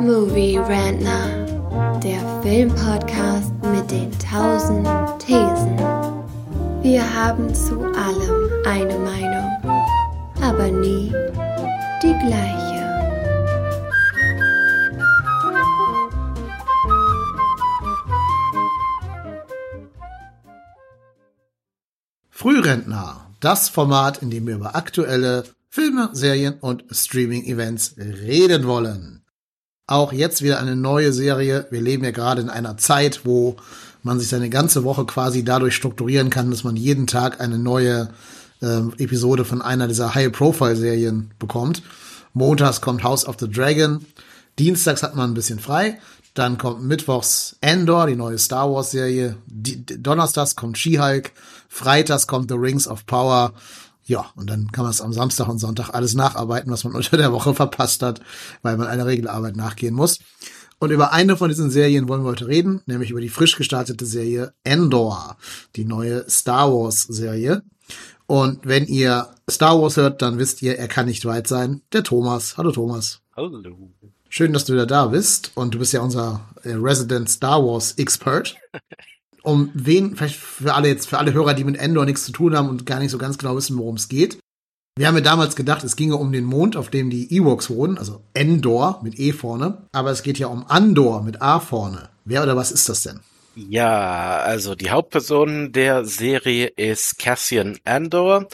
Movie Rantner, der Filmpodcast mit den tausend Thesen. Wir haben zu allem eine Meinung, aber nie die gleiche. Frührentner, das Format, in dem wir über aktuelle Filme, Serien und Streaming-Events reden wollen. Auch jetzt wieder eine neue Serie. Wir leben ja gerade in einer Zeit, wo man sich seine ganze Woche quasi dadurch strukturieren kann, dass man jeden Tag eine neue äh, Episode von einer dieser High-Profile-Serien bekommt. Montags kommt House of the Dragon. Dienstags hat man ein bisschen frei. Dann kommt mittwochs Endor, die neue Star Wars Serie. Donnerstags kommt She-Hulk. Freitags kommt The Rings of Power. Ja, und dann kann man es am Samstag und Sonntag alles nacharbeiten, was man unter der Woche verpasst hat, weil man einer Regelarbeit nachgehen muss. Und über eine von diesen Serien wollen wir heute reden, nämlich über die frisch gestartete Serie Endor, die neue Star Wars Serie. Und wenn ihr Star Wars hört, dann wisst ihr, er kann nicht weit sein. Der Thomas. Hallo Thomas. Hallo. Schön, dass du wieder da bist. Und du bist ja unser äh, Resident Star Wars Expert. um wen, vielleicht für alle jetzt, für alle Hörer, die mit Endor nichts zu tun haben und gar nicht so ganz genau wissen, worum es geht. Wir haben ja damals gedacht, es ginge um den Mond, auf dem die Ewoks wohnen, also Endor mit E vorne. Aber es geht ja um Andor mit A vorne. Wer oder was ist das denn? Ja, also die Hauptperson der Serie ist Cassian Andor.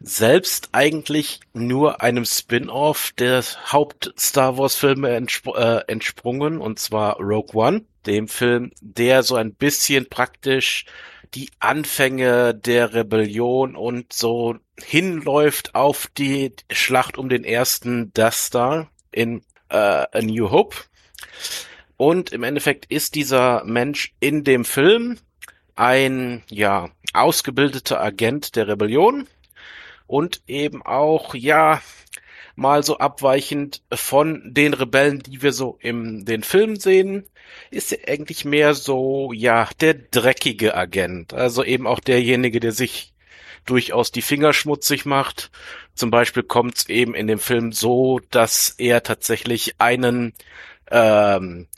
Selbst eigentlich nur einem Spin-off der Haupt-Star Wars-Filme entspr äh, entsprungen, und zwar Rogue One dem Film, der so ein bisschen praktisch die Anfänge der Rebellion und so hinläuft auf die Schlacht um den ersten Death Star in äh, A New Hope. Und im Endeffekt ist dieser Mensch in dem Film ein, ja, ausgebildeter Agent der Rebellion und eben auch, ja, mal so abweichend von den Rebellen, die wir so im den Film sehen, ist er eigentlich mehr so, ja, der dreckige Agent. Also eben auch derjenige, der sich durchaus die Finger schmutzig macht. Zum Beispiel kommt es eben in dem Film so, dass er tatsächlich einen, ähm,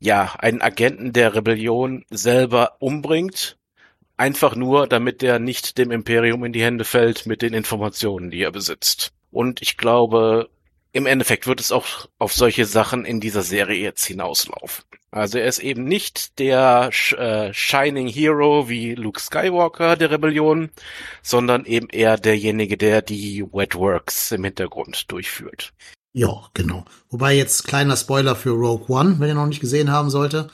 ja, einen Agenten der Rebellion selber umbringt. Einfach nur, damit er nicht dem Imperium in die Hände fällt mit den Informationen, die er besitzt. Und ich glaube, im Endeffekt wird es auch auf solche Sachen in dieser Serie jetzt hinauslaufen. Also er ist eben nicht der äh, Shining Hero wie Luke Skywalker der Rebellion, sondern eben eher derjenige, der die Wet Works im Hintergrund durchführt. Ja, genau. Wobei jetzt kleiner Spoiler für Rogue One, wenn ihr noch nicht gesehen haben sollte.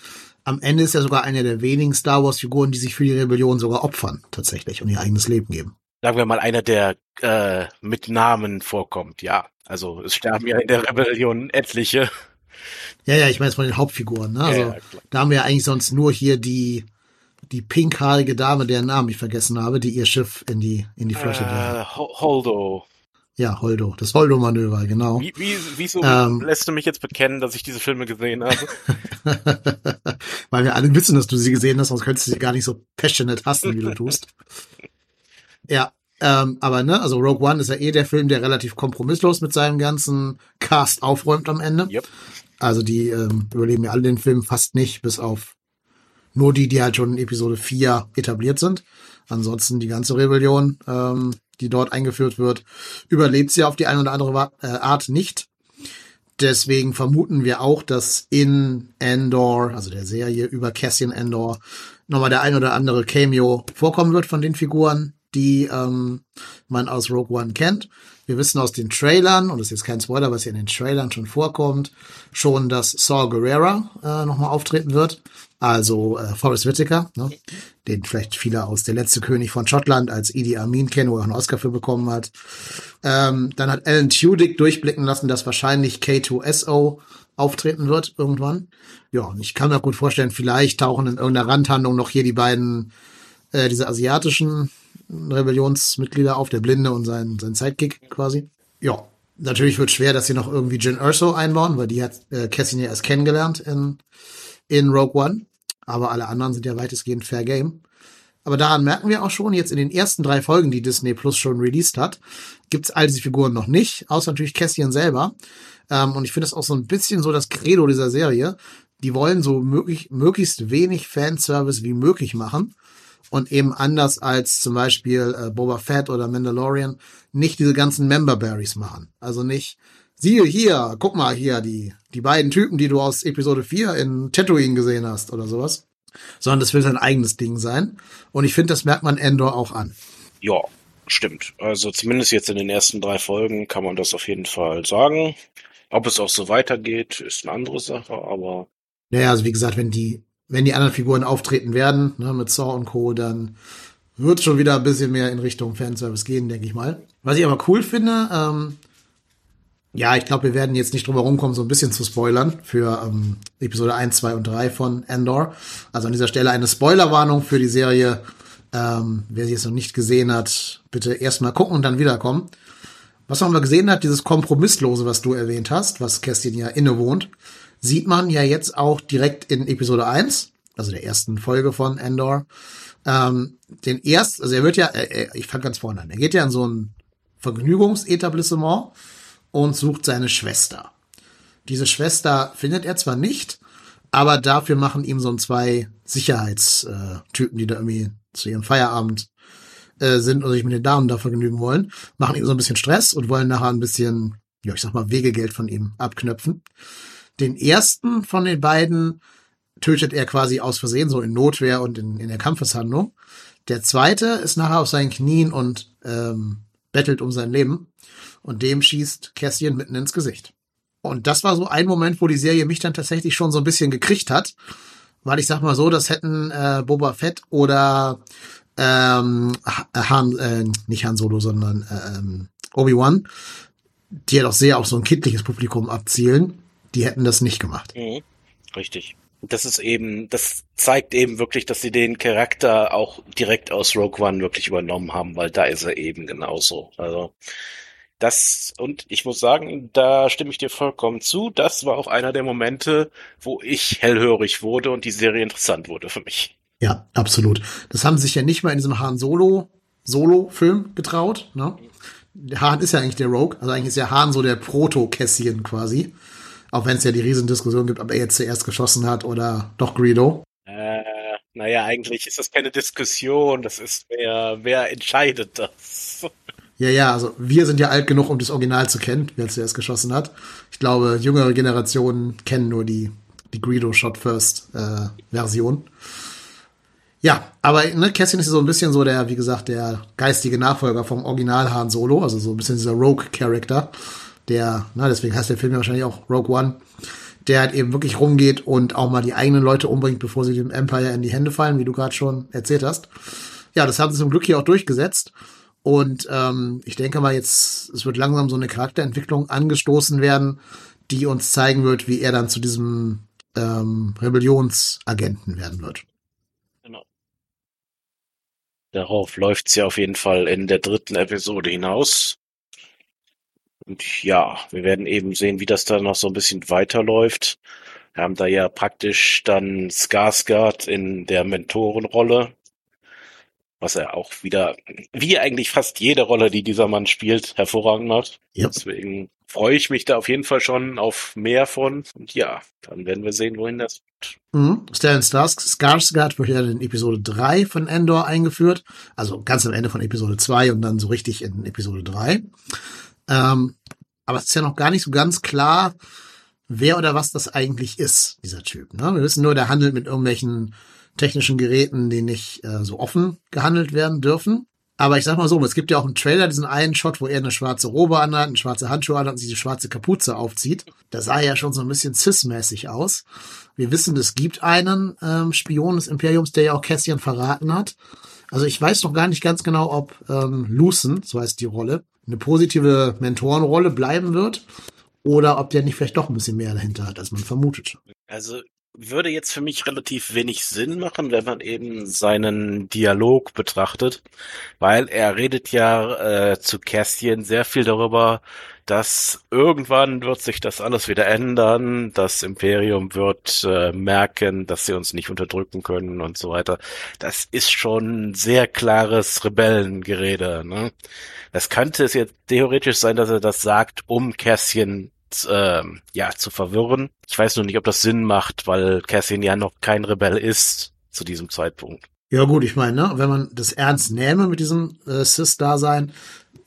Am Ende ist er sogar einer der wenigen Star Wars Figuren, die sich für die Rebellion sogar opfern, tatsächlich, und ihr eigenes Leben geben sagen wir mal, einer, der äh, mit Namen vorkommt, ja. Also es sterben ja in der Rebellion etliche. Ja, ja, ich meine jetzt von den Hauptfiguren, ne? Also ja, da haben wir ja eigentlich sonst nur hier die die pinkhaarige Dame, deren Namen ich vergessen habe, die ihr Schiff in die in die Flotte äh, Holdo. Ja, Holdo, das Holdo-Manöver, genau. Wie, wie, wieso ähm, lässt du mich jetzt bekennen, dass ich diese Filme gesehen habe? Weil wir alle wissen, dass du sie gesehen hast, sonst könntest du sie gar nicht so passionate hassen, wie du tust. Ja, ähm, aber ne, also Rogue One ist ja eh der Film, der relativ kompromisslos mit seinem ganzen Cast aufräumt am Ende. Yep. Also die ähm, überleben ja alle den Film fast nicht, bis auf nur die, die halt schon in Episode 4 etabliert sind. Ansonsten die ganze Rebellion, ähm, die dort eingeführt wird, überlebt sie auf die eine oder andere äh, Art nicht. Deswegen vermuten wir auch, dass in Endor, also der Serie über Cassian Endor, nochmal der ein oder andere Cameo vorkommen wird von den Figuren, die ähm, man aus Rogue One kennt. Wir wissen aus den Trailern, und das ist jetzt kein Spoiler, was hier in den Trailern schon vorkommt, schon, dass Saul Guerrera äh, nochmal auftreten wird. Also äh, Forrest Whitaker, ne? den vielleicht viele aus Der letzte König von Schottland als Idi Amin kennen, wo er einen Oscar für bekommen hat. Ähm, dann hat Alan Tudyk durchblicken lassen, dass wahrscheinlich K2SO auftreten wird irgendwann. Ja, und ich kann mir gut vorstellen, vielleicht tauchen in irgendeiner Randhandlung noch hier die beiden, äh, diese asiatischen Rebellionsmitglieder auf, der Blinde und sein, sein Sidekick quasi. Ja, natürlich wird schwer, dass sie noch irgendwie Jin Urso einbauen, weil die hat äh, Cassian ja erst kennengelernt in, in Rogue One. Aber alle anderen sind ja weitestgehend Fair Game. Aber daran merken wir auch schon, jetzt in den ersten drei Folgen, die Disney Plus schon released hat, gibt's all diese Figuren noch nicht, außer natürlich Cassian selber. Ähm, und ich finde es auch so ein bisschen so das Credo dieser Serie. Die wollen so möglich, möglichst wenig Fanservice wie möglich machen und eben anders als zum Beispiel äh, Boba Fett oder Mandalorian nicht diese ganzen Member Berries machen. Also nicht, siehe hier, guck mal hier, die, die beiden Typen, die du aus Episode 4 in Tatooine gesehen hast oder sowas. Sondern das will sein eigenes Ding sein. Und ich finde, das merkt man Endor auch an. Ja, stimmt. Also zumindest jetzt in den ersten drei Folgen kann man das auf jeden Fall sagen. Ob es auch so weitergeht, ist eine andere Sache, aber. Naja, also wie gesagt, wenn die wenn die anderen Figuren auftreten werden, ne, mit Saw und Co., dann wird schon wieder ein bisschen mehr in Richtung Fanservice gehen, denke ich mal. Was ich aber cool finde, ähm, ja, ich glaube, wir werden jetzt nicht drum herum kommen, so ein bisschen zu spoilern für ähm, Episode 1, 2 und 3 von Endor. Also an dieser Stelle eine Spoilerwarnung für die Serie. Ähm, wer sie jetzt noch nicht gesehen hat, bitte erstmal gucken und dann wiederkommen. Was man mal gesehen hat, dieses Kompromisslose, was du erwähnt hast, was Kerstin ja innewohnt, sieht man ja jetzt auch direkt in Episode 1, also der ersten Folge von Endor. Ähm, den erst, also er wird ja, äh, ich fange ganz vorne an, er geht ja in so ein Vergnügungsetablissement und sucht seine Schwester. Diese Schwester findet er zwar nicht, aber dafür machen ihm so ein zwei Sicherheitstypen, die da irgendwie zu ihrem Feierabend äh, sind und sich mit den Damen da vergnügen wollen, machen ihm so ein bisschen Stress und wollen nachher ein bisschen, ja, ich sag mal, Wegegeld von ihm abknöpfen. Den ersten von den beiden tötet er quasi aus Versehen, so in Notwehr und in, in der Kampfeshandlung. Der zweite ist nachher auf seinen Knien und ähm, bettelt um sein Leben. Und dem schießt Cassian mitten ins Gesicht. Und das war so ein Moment, wo die Serie mich dann tatsächlich schon so ein bisschen gekriegt hat. Weil ich sag mal so, das hätten äh, Boba Fett oder ähm, Han, äh, nicht Han Solo, sondern äh, ähm, Obi-Wan, die ja doch sehr auf so ein kindliches Publikum abzielen, die hätten das nicht gemacht. Mhm. Richtig. Das ist eben, das zeigt eben wirklich, dass sie den Charakter auch direkt aus Rogue One wirklich übernommen haben, weil da ist er eben genauso. Also das, und ich muss sagen, da stimme ich dir vollkommen zu. Das war auch einer der Momente, wo ich hellhörig wurde und die Serie interessant wurde für mich. Ja, absolut. Das haben sie sich ja nicht mal in diesem Han Solo Solo-Film getraut. Ne? Han ist ja eigentlich der Rogue, also eigentlich ist ja Han so der Proto-Cassian quasi. Auch wenn es ja die Riesendiskussion gibt, ob er jetzt zuerst geschossen hat oder doch Greedo. Äh, naja, eigentlich ist das keine Diskussion. Das ist wer, wer entscheidet das? Ja, ja, also wir sind ja alt genug, um das Original zu kennen, wer zuerst geschossen hat. Ich glaube, jüngere Generationen kennen nur die, die Greedo Shot First äh, Version. Ja, aber ne, Cassian ist so ein bisschen so der, wie gesagt, der geistige Nachfolger vom Original Han Solo, also so ein bisschen dieser Rogue-Character der, na, deswegen heißt der Film ja wahrscheinlich auch Rogue One, der halt eben wirklich rumgeht und auch mal die eigenen Leute umbringt, bevor sie dem Empire in die Hände fallen, wie du gerade schon erzählt hast. Ja, das haben sie zum Glück hier auch durchgesetzt. Und ähm, ich denke mal jetzt, es wird langsam so eine Charakterentwicklung angestoßen werden, die uns zeigen wird, wie er dann zu diesem ähm, Rebellionsagenten werden wird. Genau. Darauf läuft's ja auf jeden Fall in der dritten Episode hinaus. Und ja, wir werden eben sehen, wie das da noch so ein bisschen weiterläuft. Wir haben da ja praktisch dann Skarsgård in der Mentorenrolle, was er auch wieder, wie eigentlich fast jede Rolle, die dieser Mann spielt, hervorragend macht. Yep. Deswegen freue ich mich da auf jeden Fall schon auf mehr von. Und ja, dann werden wir sehen, wohin das geht. Mhm. Stellan Skarsgård wird ja in Episode 3 von Endor eingeführt. Also ganz am Ende von Episode 2 und dann so richtig in Episode 3. Ähm, aber es ist ja noch gar nicht so ganz klar, wer oder was das eigentlich ist, dieser Typ. Ne? Wir wissen nur, der handelt mit irgendwelchen technischen Geräten, die nicht äh, so offen gehandelt werden dürfen. Aber ich sag mal so, es gibt ja auch im Trailer diesen einen Shot, wo er eine schwarze Robe anhat, eine schwarze Handschuhe anhat und sich die schwarze Kapuze aufzieht. Das sah ja schon so ein bisschen cis-mäßig aus. Wir wissen, es gibt einen ähm, Spion des Imperiums, der ja auch Cassian verraten hat. Also ich weiß noch gar nicht ganz genau, ob ähm, Lucen, so heißt die Rolle, eine positive Mentorenrolle bleiben wird oder ob der nicht vielleicht doch ein bisschen mehr dahinter hat, als man vermutet. Also würde jetzt für mich relativ wenig Sinn machen, wenn man eben seinen Dialog betrachtet, weil er redet ja äh, zu Kästchen sehr viel darüber, dass irgendwann wird sich das alles wieder ändern, das Imperium wird äh, merken, dass sie uns nicht unterdrücken können und so weiter. Das ist schon sehr klares Rebellengerede. Ne? Das könnte es jetzt theoretisch sein, dass er das sagt, um Kästchen äh, ja zu verwirren. Ich weiß nur nicht, ob das Sinn macht, weil Cassian ja noch kein Rebell ist zu diesem Zeitpunkt. Ja gut, ich meine, ne, wenn man das ernst nähme mit diesem äh, Cis-Dasein,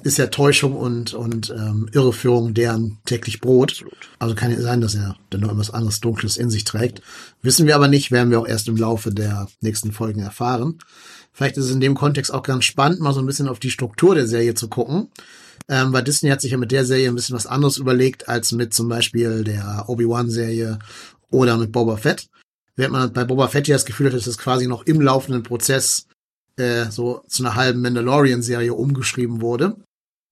ist ja Täuschung und, und ähm, Irreführung deren täglich Brot. Also kann ja sein, dass er dann noch etwas anderes Dunkles in sich trägt. Wissen wir aber nicht, werden wir auch erst im Laufe der nächsten Folgen erfahren. Vielleicht ist es in dem Kontext auch ganz spannend, mal so ein bisschen auf die Struktur der Serie zu gucken. Ähm, weil Disney hat sich ja mit der Serie ein bisschen was anderes überlegt als mit zum Beispiel der Obi-Wan-Serie oder mit Boba Fett. Während man bei Boba Fett ja das Gefühl hat, dass es quasi noch im laufenden Prozess äh, so zu einer halben Mandalorian-Serie umgeschrieben wurde,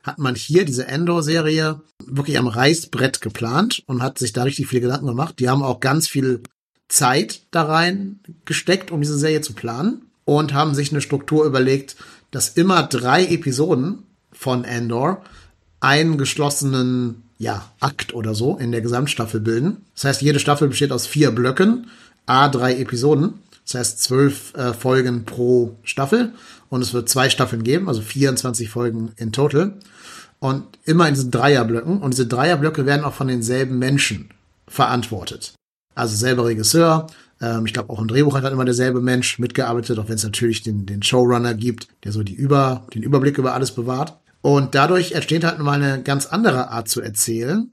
hat man hier diese Endor-Serie wirklich am Reißbrett geplant und hat sich da richtig viele Gedanken gemacht. Die haben auch ganz viel Zeit da rein gesteckt, um diese Serie zu planen und haben sich eine Struktur überlegt, dass immer drei Episoden von Endor einen geschlossenen ja, Akt oder so in der Gesamtstaffel bilden. Das heißt, jede Staffel besteht aus vier Blöcken, a drei Episoden. Das heißt, zwölf äh, Folgen pro Staffel. Und es wird zwei Staffeln geben, also 24 Folgen in total. Und immer in diesen Dreierblöcken. Und diese Dreierblöcke werden auch von denselben Menschen verantwortet. Also selber Regisseur. Ähm, ich glaube, auch im Drehbuch hat dann immer derselbe Mensch mitgearbeitet, auch wenn es natürlich den, den Showrunner gibt, der so die über, den Überblick über alles bewahrt. Und dadurch entsteht halt mal eine ganz andere Art zu erzählen.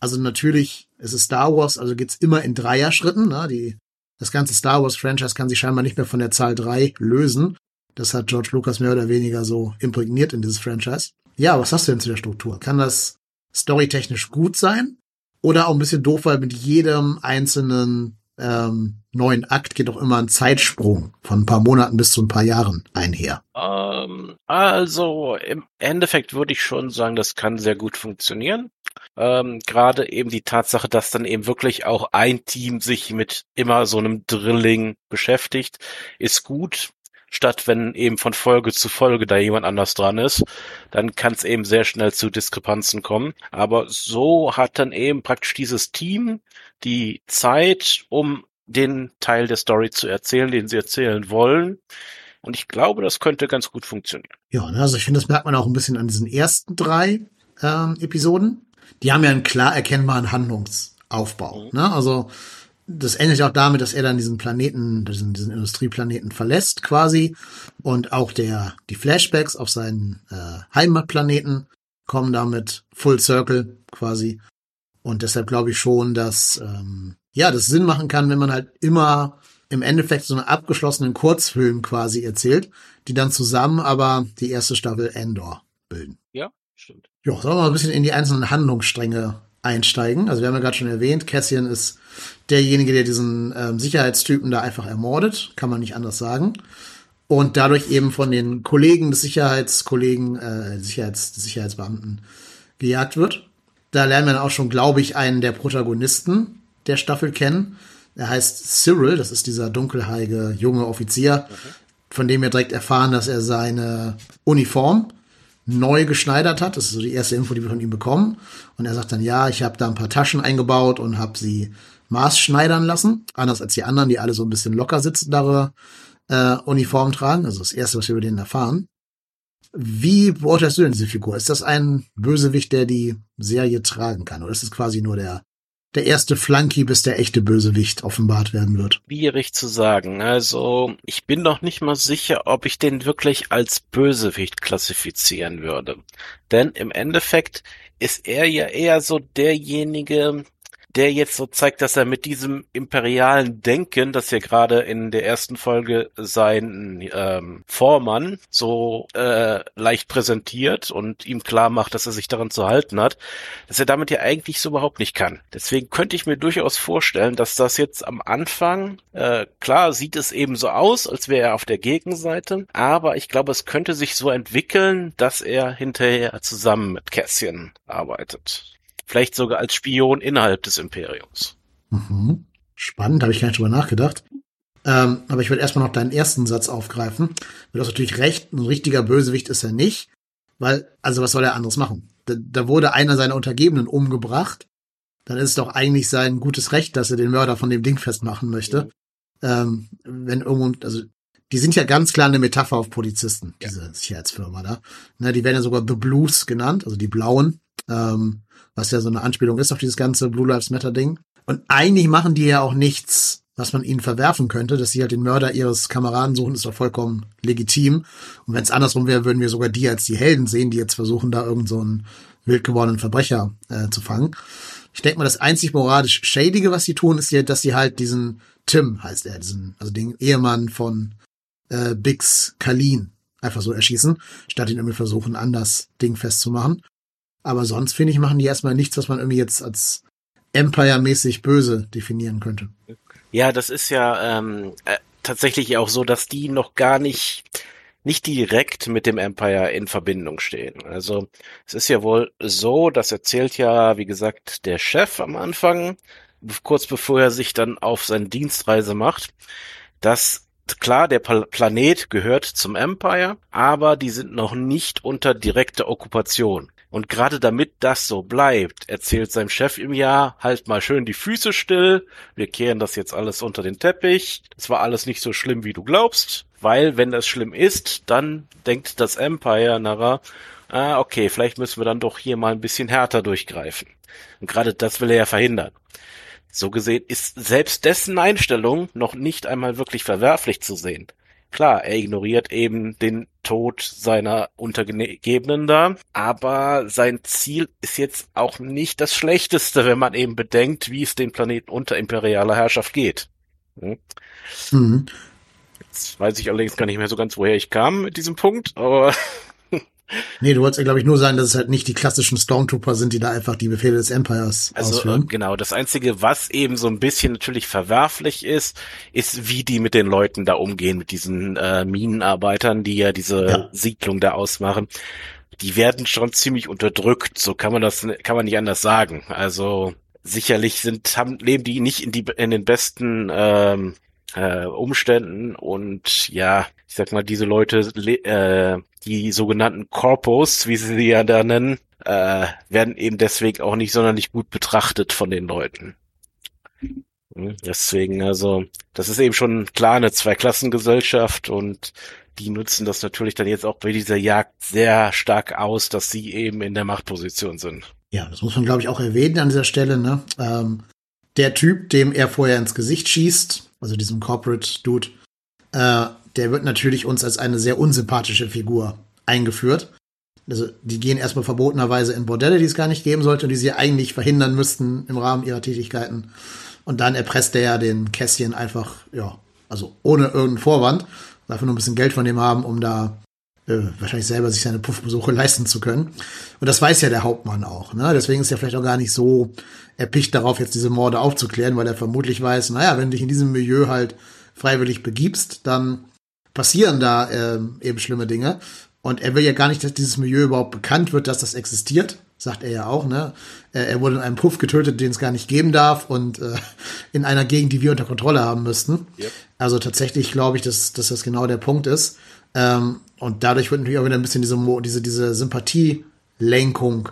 Also natürlich, es ist Star Wars, also geht's immer in Dreier-Schritten. Ne? Die, das ganze Star Wars-Franchise kann sich scheinbar nicht mehr von der Zahl drei lösen. Das hat George Lucas mehr oder weniger so imprägniert in dieses Franchise. Ja, was hast du denn zu der Struktur? Kann das storytechnisch gut sein? Oder auch ein bisschen doof, weil mit jedem einzelnen ähm, neuen Akt geht auch immer ein Zeitsprung von ein paar Monaten bis zu ein paar Jahren einher. Ähm, also im Endeffekt würde ich schon sagen, das kann sehr gut funktionieren. Ähm, Gerade eben die Tatsache, dass dann eben wirklich auch ein Team sich mit immer so einem Drilling beschäftigt, ist gut statt wenn eben von Folge zu Folge da jemand anders dran ist, dann kann es eben sehr schnell zu Diskrepanzen kommen. Aber so hat dann eben praktisch dieses Team die Zeit, um den Teil der Story zu erzählen, den sie erzählen wollen. Und ich glaube, das könnte ganz gut funktionieren. Ja, ne, also ich finde, das merkt man auch ein bisschen an diesen ersten drei ähm, Episoden. Die haben ja einen klar erkennbaren Handlungsaufbau. Mhm. Ne? Also das endet auch damit, dass er dann diesen Planeten, diesen, diesen Industrieplaneten verlässt quasi und auch der die Flashbacks auf seinen äh, Heimatplaneten kommen damit Full Circle quasi und deshalb glaube ich schon, dass ähm, ja, das Sinn machen kann, wenn man halt immer im Endeffekt so einen abgeschlossenen Kurzfilm quasi erzählt, die dann zusammen aber die erste Staffel Endor bilden. Ja, stimmt. Ja, sollen wir mal ein bisschen in die einzelnen Handlungsstränge einsteigen? Also wir haben ja gerade schon erwähnt, Cassian ist derjenige, der diesen ähm, Sicherheitstypen da einfach ermordet, kann man nicht anders sagen. Und dadurch eben von den Kollegen des Sicherheitskollegen, äh, Sicherheits, des Sicherheitsbeamten gejagt wird. Da lernen wir dann auch schon, glaube ich, einen der Protagonisten der Staffel kennen. Er heißt Cyril, das ist dieser dunkelhaarige junge Offizier, okay. von dem wir direkt erfahren, dass er seine Uniform neu geschneidert hat. Das ist so die erste Info, die wir von ihm bekommen. Und er sagt dann, ja, ich habe da ein paar Taschen eingebaut und habe sie maßschneidern lassen. Anders als die anderen, die alle so ein bisschen locker sitzendere äh, Uniform tragen. Also das erste, was wir über den erfahren. Wie beurteilst du denn diese Figur? Ist das ein Bösewicht, der die Serie tragen kann? Oder ist es quasi nur der der erste Flunky, bis der echte Bösewicht offenbart werden wird. Schwierig zu sagen. Also, ich bin noch nicht mal sicher, ob ich den wirklich als Bösewicht klassifizieren würde. Denn im Endeffekt ist er ja eher so derjenige, der jetzt so zeigt, dass er mit diesem imperialen Denken, das ja gerade in der ersten Folge sein ähm, Vormann so äh, leicht präsentiert und ihm klar macht, dass er sich daran zu halten hat, dass er damit ja eigentlich so überhaupt nicht kann. Deswegen könnte ich mir durchaus vorstellen, dass das jetzt am Anfang, äh, klar sieht es eben so aus, als wäre er auf der Gegenseite, aber ich glaube, es könnte sich so entwickeln, dass er hinterher zusammen mit Cassian arbeitet. Vielleicht sogar als Spion innerhalb des Imperiums. Mhm. spannend, habe ich gar nicht drüber nachgedacht. Ähm, aber ich würde erstmal noch deinen ersten Satz aufgreifen. Du hast natürlich recht, ein richtiger Bösewicht ist er nicht, weil, also was soll er anderes machen? Da, da wurde einer seiner Untergebenen umgebracht. Dann ist es doch eigentlich sein gutes Recht, dass er den Mörder von dem Ding festmachen möchte. Ähm, wenn irgendwo, also die sind ja ganz klar eine Metapher auf Polizisten, diese ja. Sicherheitsfirma da. Ne, die werden ja sogar The Blues genannt, also die Blauen, ähm, was ja so eine Anspielung ist auf dieses ganze Blue Lives Matter Ding. Und eigentlich machen die ja auch nichts, was man ihnen verwerfen könnte, dass sie halt den Mörder ihres Kameraden suchen, ist doch vollkommen legitim. Und wenn es andersrum wäre, würden wir sogar die als die Helden sehen, die jetzt versuchen, da irgend so wild gewordenen Verbrecher äh, zu fangen. Ich denke mal, das einzig moralisch Schädige, was sie tun, ist ja, dass sie halt diesen Tim heißt er, diesen, also den Ehemann von äh, Bix Kalin einfach so erschießen, statt ihn irgendwie versuchen, anders Ding festzumachen. Aber sonst, finde ich, machen die erstmal nichts, was man irgendwie jetzt als Empire-mäßig böse definieren könnte. Ja, das ist ja ähm, äh, tatsächlich auch so, dass die noch gar nicht nicht direkt mit dem Empire in Verbindung stehen. Also es ist ja wohl so, das erzählt ja, wie gesagt, der Chef am Anfang, kurz bevor er sich dann auf seine Dienstreise macht, dass klar, der Planet gehört zum Empire, aber die sind noch nicht unter direkter Okkupation. Und gerade damit das so bleibt, erzählt sein Chef im Jahr, halt mal schön die Füße still, wir kehren das jetzt alles unter den Teppich, das war alles nicht so schlimm, wie du glaubst, weil wenn das schlimm ist, dann denkt das Empire nachher, ah, okay, vielleicht müssen wir dann doch hier mal ein bisschen härter durchgreifen. Und gerade das will er ja verhindern. So gesehen ist selbst dessen Einstellung noch nicht einmal wirklich verwerflich zu sehen. Klar, er ignoriert eben den Tod seiner Untergebenen da, aber sein Ziel ist jetzt auch nicht das Schlechteste, wenn man eben bedenkt, wie es den Planeten unter imperialer Herrschaft geht. Hm? Mhm. Jetzt weiß ich allerdings gar nicht mehr so ganz, woher ich kam mit diesem Punkt, aber Nee, du wolltest ja, glaube ich, nur sagen, dass es halt nicht die klassischen Stormtrooper sind, die da einfach die Befehle des Empires also, ausführen. Äh, genau, das Einzige, was eben so ein bisschen natürlich verwerflich ist, ist, wie die mit den Leuten da umgehen, mit diesen äh, Minenarbeitern, die ja diese ja. Siedlung da ausmachen. Die werden schon ziemlich unterdrückt, so kann man das, kann man nicht anders sagen. Also sicherlich sind, haben, leben die nicht in die in den besten ähm, äh, Umständen und ja, ich sag mal, diese Leute, äh, die sogenannten Corpos, wie sie sie ja da nennen, äh, werden eben deswegen auch nicht sonderlich gut betrachtet von den Leuten. Hm, deswegen, also, das ist eben schon klar eine Zweiklassengesellschaft und die nutzen das natürlich dann jetzt auch bei dieser Jagd sehr stark aus, dass sie eben in der Machtposition sind. Ja, das muss man, glaube ich, auch erwähnen an dieser Stelle. Ne? Ähm, der Typ, dem er vorher ins Gesicht schießt, also diesem Corporate Dude, äh, der wird natürlich uns als eine sehr unsympathische Figur eingeführt. Also die gehen erstmal verbotenerweise in Bordelle, die es gar nicht geben sollte und die sie eigentlich verhindern müssten im Rahmen ihrer Tätigkeiten. Und dann erpresst er ja den Kässchen einfach, ja, also ohne irgendeinen Vorwand, einfach nur ein bisschen Geld von dem haben, um da äh, wahrscheinlich selber sich seine Puffbesuche leisten zu können. Und das weiß ja der Hauptmann auch. Ne? Deswegen ist er vielleicht auch gar nicht so erpicht darauf, jetzt diese Morde aufzuklären, weil er vermutlich weiß, naja, wenn du dich in diesem Milieu halt freiwillig begibst, dann passieren da äh, eben schlimme Dinge. Und er will ja gar nicht, dass dieses Milieu überhaupt bekannt wird, dass das existiert, sagt er ja auch. Ne? Er wurde in einem Puff getötet, den es gar nicht geben darf und äh, in einer Gegend, die wir unter Kontrolle haben müssten. Yep. Also tatsächlich glaube ich, dass, dass das genau der Punkt ist. Ähm, und dadurch wird natürlich auch wieder ein bisschen diese, diese, diese Sympathielenkung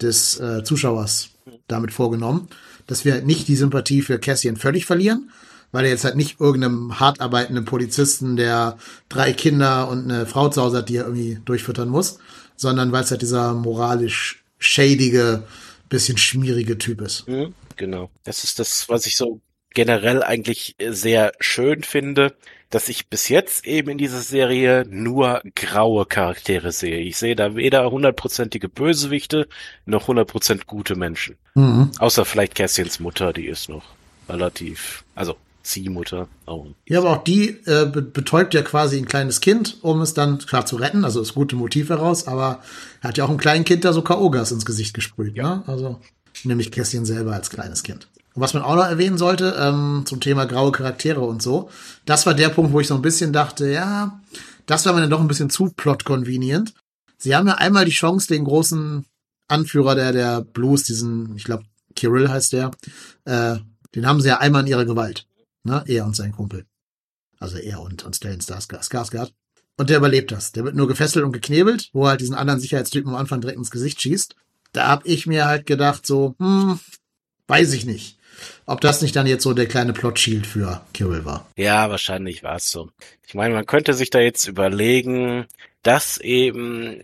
des äh, Zuschauers damit vorgenommen, dass wir nicht die Sympathie für Cassian völlig verlieren, weil er jetzt halt nicht irgendeinem hart arbeitenden Polizisten, der drei Kinder und eine Frau zu Hause hat, die er irgendwie durchfüttern muss, sondern weil es halt dieser moralisch schädige, bisschen schmierige Typ ist. Mhm, genau. Das ist das, was ich so generell eigentlich sehr schön finde, dass ich bis jetzt eben in dieser Serie nur graue Charaktere sehe. Ich sehe da weder hundertprozentige Bösewichte noch hundertprozent gute Menschen. Mhm. Außer vielleicht Cassians Mutter, die ist noch relativ, also Ziehmutter. Oh. Ja, aber auch die äh, betäubt ja quasi ein kleines Kind, um es dann klar zu retten. Also das gute Motiv heraus, aber er hat ja auch ein kleines Kind da so K.O.-Gas ins Gesicht gesprüht. Ja. Ne? Also nämlich Kästchen selber als kleines Kind. Und was man auch noch erwähnen sollte, ähm, zum Thema graue Charaktere und so, das war der Punkt, wo ich so ein bisschen dachte, ja, das war mir dann doch ein bisschen zu plot-convenient. Sie haben ja einmal die Chance, den großen Anführer der, der Blues, diesen, ich glaube, Kirill heißt der, äh, Den haben sie ja einmal in ihrer Gewalt. Ne? Er und sein Kumpel. Also er und, und Stellan Skarsgård. Und der überlebt das. Der wird nur gefesselt und geknebelt, wo er halt diesen anderen Sicherheitstypen am Anfang direkt ins Gesicht schießt. Da hab ich mir halt gedacht, so, hm, weiß ich nicht. Ob das nicht dann jetzt so der kleine Plot-Shield für Kirill war. Ja, wahrscheinlich war es so. Ich meine, man könnte sich da jetzt überlegen, dass eben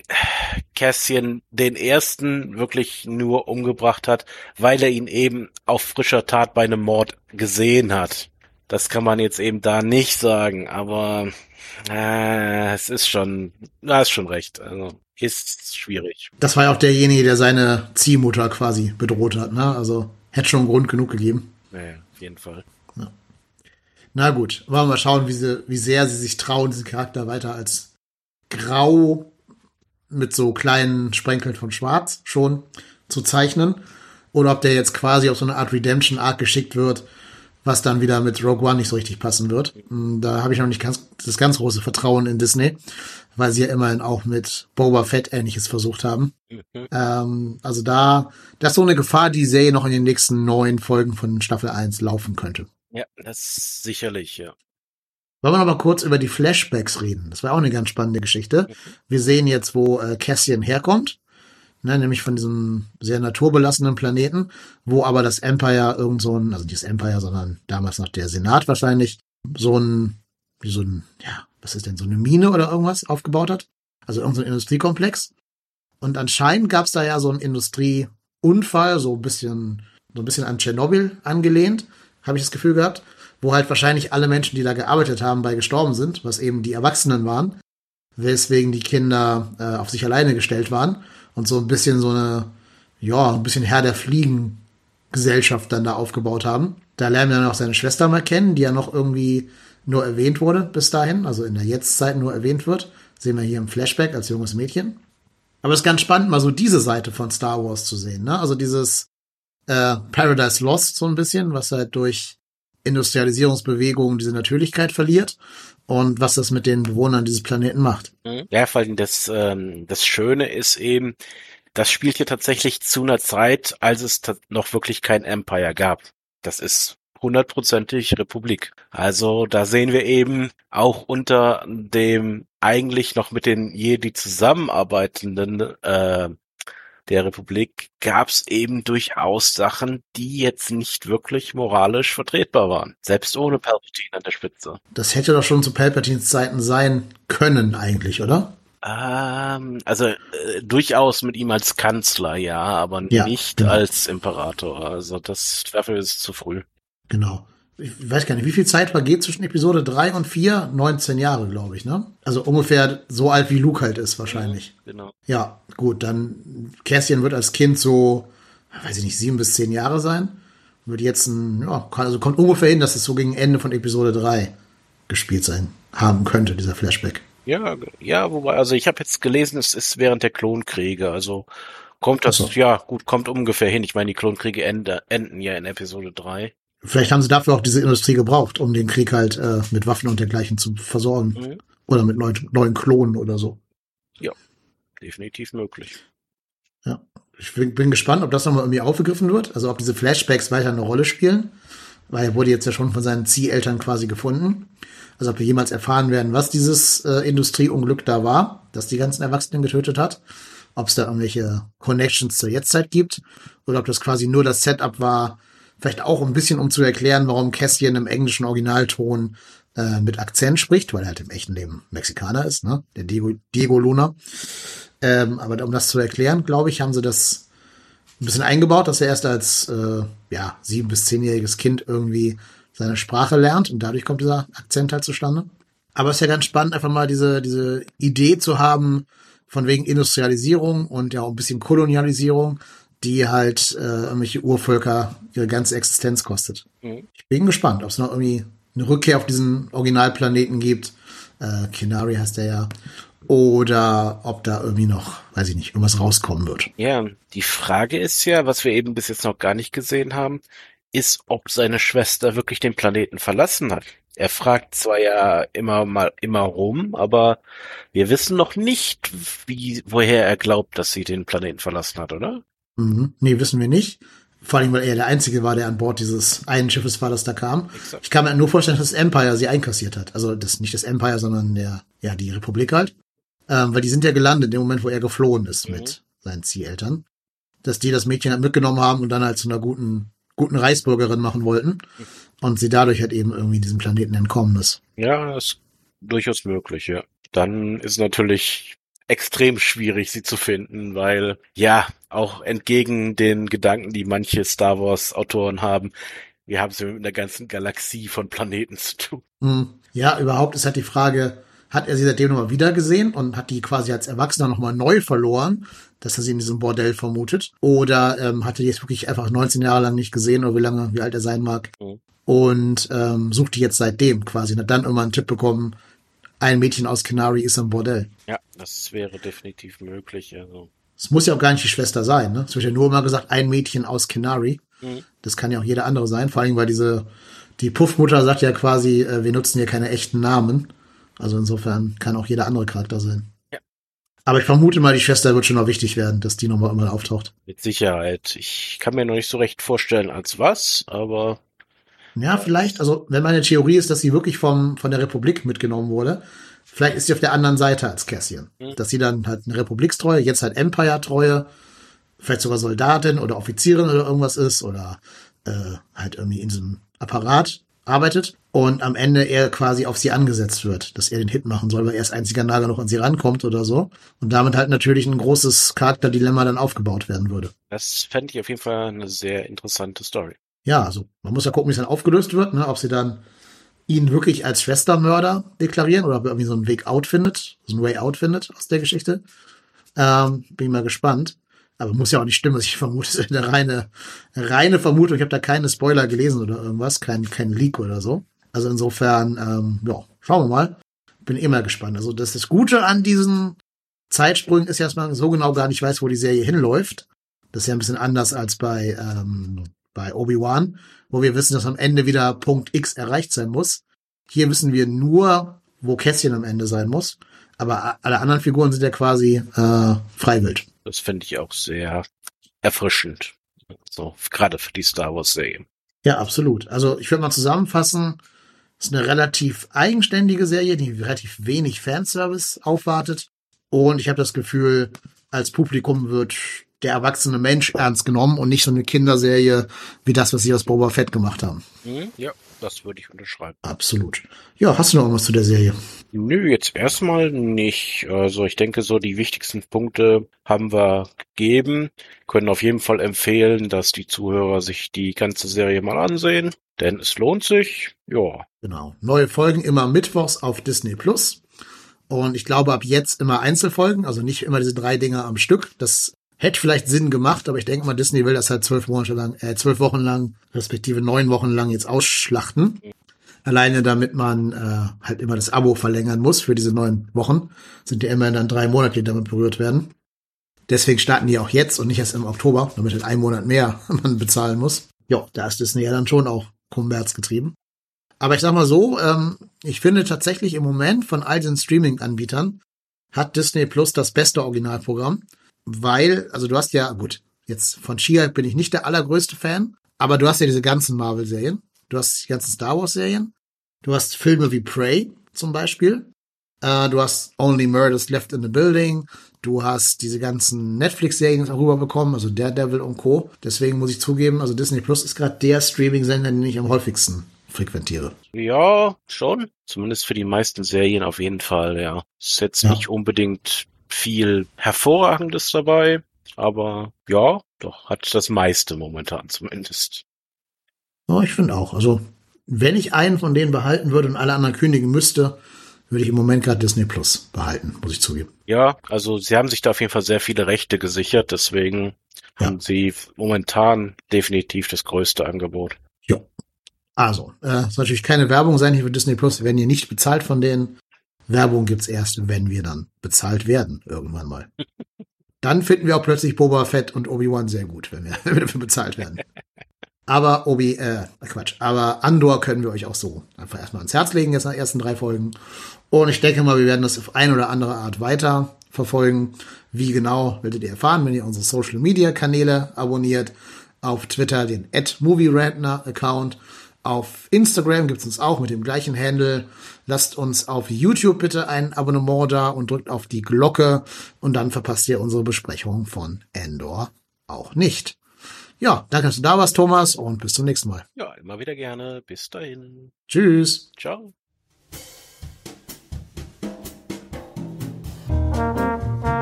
Cassian den ersten wirklich nur umgebracht hat, weil er ihn eben auf frischer Tat bei einem Mord gesehen hat. Das kann man jetzt eben da nicht sagen, aber äh, es ist schon, da ist schon recht. Also ist schwierig. Das war ja auch derjenige, der seine Ziehmutter quasi bedroht hat, ne? Also hätte schon Grund genug gegeben. Naja, auf jeden Fall. Ja. Na gut, wollen wir mal schauen, wie, sie, wie sehr sie sich trauen, diesen Charakter weiter als grau mit so kleinen Sprenkeln von schwarz schon zu zeichnen. Oder ob der jetzt quasi auf so eine Art Redemption Arc geschickt wird, was dann wieder mit Rogue One nicht so richtig passen wird. Hm, da habe ich noch nicht ganz, das ganz große Vertrauen in Disney, weil sie ja immerhin auch mit Boba Fett ähnliches versucht haben. Mhm. Ähm, also da, das ist so eine Gefahr, die Serie noch in den nächsten neun Folgen von Staffel 1 laufen könnte. Ja, das sicherlich, ja. Wollen wir noch mal kurz über die Flashbacks reden? Das war auch eine ganz spannende Geschichte. Wir sehen jetzt, wo äh, Cassian herkommt, ne, nämlich von diesem sehr naturbelassenen Planeten, wo aber das Empire irgend so ein, also nicht das Empire, sondern damals noch der Senat wahrscheinlich, so ein, wie so ein, ja, was ist denn, so eine Mine oder irgendwas aufgebaut hat. Also irgendein so Industriekomplex. Und anscheinend gab es da ja so einen Industrieunfall, so ein bisschen, so ein bisschen an Tschernobyl angelehnt, habe ich das Gefühl gehabt wo halt wahrscheinlich alle Menschen, die da gearbeitet haben, bei gestorben sind, was eben die Erwachsenen waren, weswegen die Kinder äh, auf sich alleine gestellt waren und so ein bisschen so eine, ja, ein bisschen Herr der Fliegen Gesellschaft dann da aufgebaut haben. Da lernen wir dann auch seine Schwester mal kennen, die ja noch irgendwie nur erwähnt wurde bis dahin, also in der Jetztzeit nur erwähnt wird. Sehen wir hier im Flashback als junges Mädchen. Aber es ist ganz spannend, mal so diese Seite von Star Wars zu sehen, ne? Also dieses äh, Paradise Lost so ein bisschen, was halt durch Industrialisierungsbewegung diese Natürlichkeit verliert und was das mit den Bewohnern dieses Planeten macht. Mhm. Ja, vor allem das, ähm, das Schöne ist eben, das spielt hier tatsächlich zu einer Zeit, als es noch wirklich kein Empire gab. Das ist hundertprozentig Republik. Also da sehen wir eben auch unter dem eigentlich noch mit den Jedi zusammenarbeitenden äh, der Republik gab es eben durchaus Sachen, die jetzt nicht wirklich moralisch vertretbar waren. Selbst ohne Palpatine an der Spitze. Das hätte doch schon zu Palpatines Zeiten sein können eigentlich, oder? Ähm, also äh, durchaus mit ihm als Kanzler, ja, aber ja, nicht genau. als Imperator. Also das dafür ist zu früh. Genau ich weiß gar nicht, wie viel Zeit vergeht zwischen Episode 3 und 4? 19 Jahre, glaube ich, ne? Also ungefähr so alt wie Luke halt ist, wahrscheinlich. Ja, genau. Ja, gut, dann Cassian wird als Kind so, weiß ich nicht, sieben bis zehn Jahre sein. Wird jetzt ein, ja, also kommt ungefähr hin, dass es so gegen Ende von Episode 3 gespielt sein haben könnte, dieser Flashback. Ja, ja, wobei, also ich habe jetzt gelesen, es ist während der Klonkriege, also kommt das, so. ja, gut, kommt ungefähr hin. Ich meine, die Klonkriege ende, enden ja in Episode 3. Vielleicht haben sie dafür auch diese Industrie gebraucht, um den Krieg halt äh, mit Waffen und dergleichen zu versorgen. Mhm. Oder mit neu, neuen Klonen oder so. Ja, definitiv möglich. Ja. Ich bin, bin gespannt, ob das nochmal irgendwie aufgegriffen wird. Also ob diese Flashbacks weiter eine Rolle spielen. Weil er wurde jetzt ja schon von seinen Zieheltern quasi gefunden. Also ob wir jemals erfahren werden, was dieses äh, Industrieunglück da war, das die ganzen Erwachsenen getötet hat. Ob es da irgendwelche Connections zur Jetztzeit gibt. Oder ob das quasi nur das Setup war, Vielleicht auch ein bisschen, um zu erklären, warum Cassian im englischen Originalton äh, mit Akzent spricht, weil er halt im echten Leben Mexikaner ist, ne? Der Diego, Diego Luna. Ähm, aber um das zu erklären, glaube ich, haben sie das ein bisschen eingebaut, dass er erst als äh, ja, sieben- bis zehnjähriges Kind irgendwie seine Sprache lernt und dadurch kommt dieser Akzent halt zustande. Aber es ist ja ganz spannend, einfach mal diese, diese Idee zu haben, von wegen Industrialisierung und ja auch ein bisschen Kolonialisierung, die halt äh, irgendwelche Urvölker ihre ganze Existenz kostet. Mhm. Ich bin gespannt, ob es noch irgendwie eine Rückkehr auf diesen Originalplaneten gibt. Äh, Kenari heißt der ja. Oder ob da irgendwie noch, weiß ich nicht, irgendwas rauskommen wird. Ja, die Frage ist ja, was wir eben bis jetzt noch gar nicht gesehen haben, ist, ob seine Schwester wirklich den Planeten verlassen hat. Er fragt zwar ja immer mal immer rum, aber wir wissen noch nicht, wie woher er glaubt, dass sie den Planeten verlassen hat, oder? Mhm. Nee, wissen wir nicht. Vor allem, weil er der Einzige war, der an Bord dieses einen Schiffes war, das da kam. Exakt. Ich kann mir nur vorstellen, dass das Empire sie einkassiert hat. Also das nicht das Empire, sondern der, ja, die Republik halt. Ähm, weil die sind ja gelandet in dem Moment, wo er geflohen ist Mhm. mit seinen Zieheltern. Dass die das Mädchen halt mitgenommen haben und dann halt zu einer guten, guten Reichsbürgerin machen wollten. Und sie dadurch halt eben irgendwie diesem Planeten entkommen ist. Ja, ist durchaus möglich, ja. Dann ist natürlich extrem schwierig, sie zu finden, weil, ja, auch entgegen den Gedanken, die manche Star Wars Autoren haben, wir haben es mit einer ganzen Galaxie von Planeten zu tun. Hm. Ja, überhaupt ist halt die Frage, hat er sie seitdem nochmal wieder gesehen und hat die quasi als Erwachsener nochmal neu verloren, dass er sie in diesem Bordell vermutet? Oder ähm, hat er die jetzt wirklich einfach 19 Jahre lang nicht gesehen oder wie lange, wie alt er sein mag? Mhm. Und ähm, sucht die jetzt seitdem quasi und hat dann immer einen Tipp bekommen, ein Mädchen aus Canary ist am Bordell. Ja, das wäre definitiv möglich, also. Es muss ja auch gar nicht die Schwester sein, ne? Es wird ja nur immer gesagt, ein Mädchen aus Canary. Mhm. Das kann ja auch jeder andere sein, vor allem weil diese, die Puffmutter sagt ja quasi, äh, wir nutzen hier keine echten Namen. Also insofern kann auch jeder andere Charakter sein. Ja. Aber ich vermute mal, die Schwester wird schon noch wichtig werden, dass die nochmal immer auftaucht. Mit Sicherheit. Ich kann mir noch nicht so recht vorstellen, als was, aber Ja, vielleicht, also wenn meine Theorie ist, dass sie wirklich vom, von der Republik mitgenommen wurde, vielleicht ist sie auf der anderen Seite als Cassian. Mhm. Dass sie dann halt eine Republikstreue, jetzt halt Empire-Treue, vielleicht sogar Soldatin oder Offizierin oder irgendwas ist oder äh, halt irgendwie in diesem Apparat arbeitet und am Ende er quasi auf sie angesetzt wird, dass er den Hit machen soll, weil er als einziger Nager noch an sie rankommt oder so. Und damit halt natürlich ein großes Charakterdilemma dann aufgebaut werden würde. das fände ich auf jeden Fall eine sehr interessante Story. Ja, also man muss ja gucken, wie es dann aufgelöst wird, ne? ob sie dann ihn wirklich als Schwestermörder deklarieren oder er irgendwie so einen Weg out findet, so einen Way out findet aus der Geschichte. Ähm, bin ich mal gespannt. Aber muss ja auch nicht stimmen, was ich vermute. Das ist eine reine, reine Vermutung. Ich habe da keine Spoiler gelesen oder irgendwas, kein, kein Leak oder so. Also insofern, ähm, ja, schauen wir mal. Bin immer gespannt. Also das, das Gute an diesen Zeitsprüngen ist ja, dass man so genau gar nicht weiß, wo die Serie hinläuft. Das ist ja ein bisschen anders als bei, ähm, bei Obi-Wan, wo wir wissen, dass am Ende wieder Punkt X erreicht sein muss. Hier wissen wir nur, wo Kässchen am Ende sein muss. Aber alle anderen Figuren sind ja quasi äh, freiwillig. Das fände ich auch sehr erfrischend. So, gerade für die Star Wars Serie. Ja, absolut. Also ich würde mal zusammenfassen, es ist eine relativ eigenständige Serie, die relativ wenig Fanservice aufwartet. Und ich habe das Gefühl, als Publikum wird der erwachsene Mensch ernst genommen und nicht so eine Kinderserie wie das, was sie aus Boba Fett gemacht haben. Hm? Ja, das würde ich unterschreiben. Absolut. Ja, hast du noch irgendwas zu der Serie? Nö, jetzt erstmal nicht. Also ich denke, so die wichtigsten Punkte haben wir gegeben. Können auf jeden Fall empfehlen, dass die Zuhörer sich die ganze Serie mal ansehen, denn es lohnt sich. Ja, Genau. Neue Folgen immer mittwochs auf Disney Plus. Und ich glaube, ab jetzt immer Einzelfolgen, also nicht immer diese drei Dinger am Stück. Das hätte vielleicht Sinn gemacht, aber ich denke mal, Disney will das halt zwölf Monate lang, äh, zwölf Wochen lang, respektive neun Wochen lang jetzt ausschlachten. Alleine damit man äh, halt immer das Abo verlängern muss für diese neun Wochen. Sind ja immerhin dann drei Monate, die damit berührt werden. Deswegen starten die auch jetzt und nicht erst im Oktober, damit halt ein Monat mehr man bezahlen muss. Ja, da ist Disney ja dann schon auch kommerzgetrieben. Aber ich sag mal so, ähm, ich finde tatsächlich im Moment von all den Streaming-Anbietern hat Disney Plus das beste Originalprogramm, weil, also du hast ja, gut, jetzt von She-Hulk bin ich nicht der allergrößte Fan, aber du hast ja diese ganzen Marvel-Serien, du hast die ganzen Star Wars-Serien, du hast Filme wie Prey zum Beispiel, äh, du hast Only Murders Left in the Building, du hast diese ganzen Netflix-Serien auch rüberbekommen, also Daredevil und Co. Deswegen muss ich zugeben, also Disney Plus ist gerade der Streaming-Sender, den ich am häufigsten frequentiere. ja, schon. Zumindest für die meisten Serien auf jeden Fall, ja. Ist jetzt Ja. nicht unbedingt viel Hervorragendes dabei, aber ja, doch, hat das meiste momentan zumindest. Ja, ich finde auch. Also, wenn ich einen von denen behalten würde und alle anderen kündigen müsste, würde ich im Moment gerade Disney Plus behalten, muss ich zugeben. Ja, also sie haben sich da auf jeden Fall sehr viele Rechte gesichert, deswegen Ja. haben sie momentan definitiv das größte Angebot. Ja. Also, äh, soll natürlich keine Werbung sein hier für Disney Plus. Wir werden hier nicht bezahlt von denen. Werbung gibt's erst, wenn wir dann bezahlt werden, irgendwann mal. Dann finden wir auch plötzlich Boba Fett und Obi-Wan sehr gut, wenn wir, wenn wir dafür bezahlt werden. Aber Obi, äh, Quatsch, aber Andor können wir euch auch so einfach erstmal ans Herz legen, jetzt nach ersten drei Folgen. Und ich denke mal, wir werden das auf eine oder andere Art weiter verfolgen. Wie genau, werdet ihr erfahren, wenn ihr unsere Social Media Kanäle abonniert. auf Twitter den @movierantner-Account. Auf Instagram gibt's uns auch mit dem gleichen Handle. Lasst uns auf YouTube bitte ein Abonnement da und drückt auf die Glocke und dann verpasst ihr unsere Besprechung von Endor auch nicht. Ja, danke, dass du da warst, Thomas, und bis zum nächsten Mal. Ja, immer wieder gerne. Bis dahin. Tschüss. Ciao.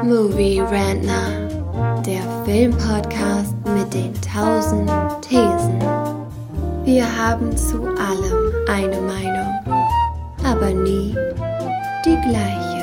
Movie Rantner, der Filmpodcast mit den tausend Thesen. Wir haben zu allem eine Meinung, aber nie die gleiche.